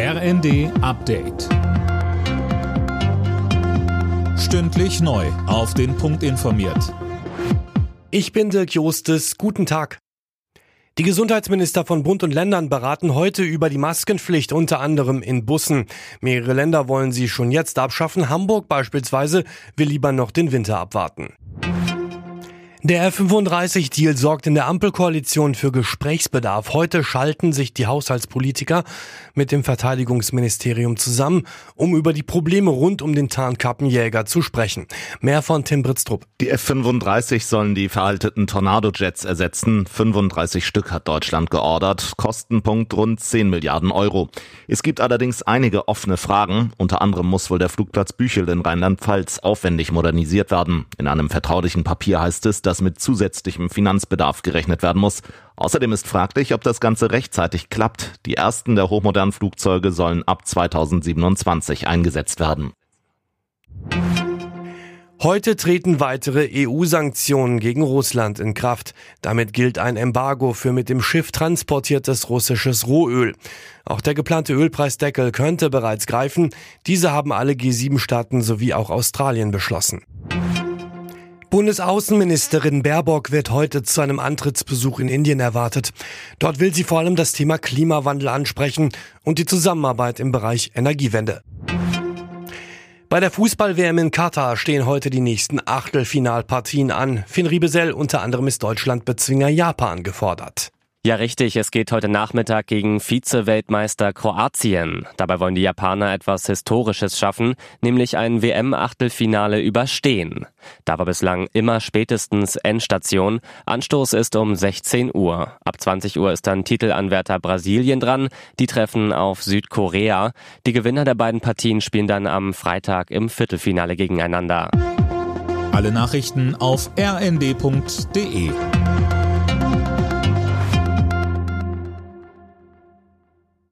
RND Update. Stündlich neu. Auf den Punkt informiert. Ich bin Dirk Jostes. Guten Tag. Die Gesundheitsminister von Bund und Ländern beraten heute über die Maskenpflicht, unter anderem in Bussen. Mehrere Länder wollen sie schon jetzt abschaffen. Hamburg beispielsweise will lieber noch den Winter abwarten. Der F-35-Deal sorgt in der Ampelkoalition für Gesprächsbedarf. Heute schalten sich die Haushaltspolitiker mit dem Verteidigungsministerium zusammen, um über die Probleme rund um den Tarnkappenjäger zu sprechen. Mehr von Tim Britztrup. Die F-35 sollen die veralteten Tornado-Jets ersetzen. 35 Stück hat Deutschland geordert. Kostenpunkt rund 10 Milliarden Euro. Es gibt allerdings einige offene Fragen. Unter anderem muss wohl der Flugplatz Büchel in Rheinland-Pfalz aufwendig modernisiert werden. In einem vertraulichen Papier heißt es, dass mit zusätzlichem Finanzbedarf gerechnet werden muss. Außerdem ist fraglich, ob das Ganze rechtzeitig klappt. Die ersten der hochmodernen Flugzeuge sollen ab 2027 eingesetzt werden. Heute treten weitere EU-Sanktionen gegen Russland in Kraft. Damit gilt ein Embargo für mit dem Schiff transportiertes russisches Rohöl. Auch der geplante Ölpreisdeckel könnte bereits greifen. Diese haben alle G7-Staaten sowie auch Australien beschlossen. Bundesaußenministerin Baerbock wird heute zu einem Antrittsbesuch in Indien erwartet. Dort will sie vor allem das Thema Klimawandel ansprechen und die Zusammenarbeit im Bereich Energiewende. Bei der Fußball-WM in Katar stehen heute die nächsten Achtelfinalpartien an. Finn Riebesell unter anderem ist Deutschland-Bezwinger Japan gefordert. Ja, richtig. Es geht heute Nachmittag gegen Vize-Weltmeister Kroatien. Dabei wollen die Japaner etwas Historisches schaffen, nämlich ein WM-Achtelfinale überstehen. Da war bislang immer spätestens Endstation. Anstoß ist um 16 Uhr. Ab 20 Uhr ist dann Titelanwärter Brasilien dran. Die treffen auf Südkorea. Die Gewinner der beiden Partien spielen dann am Freitag im Viertelfinale gegeneinander. Alle Nachrichten auf rnd.de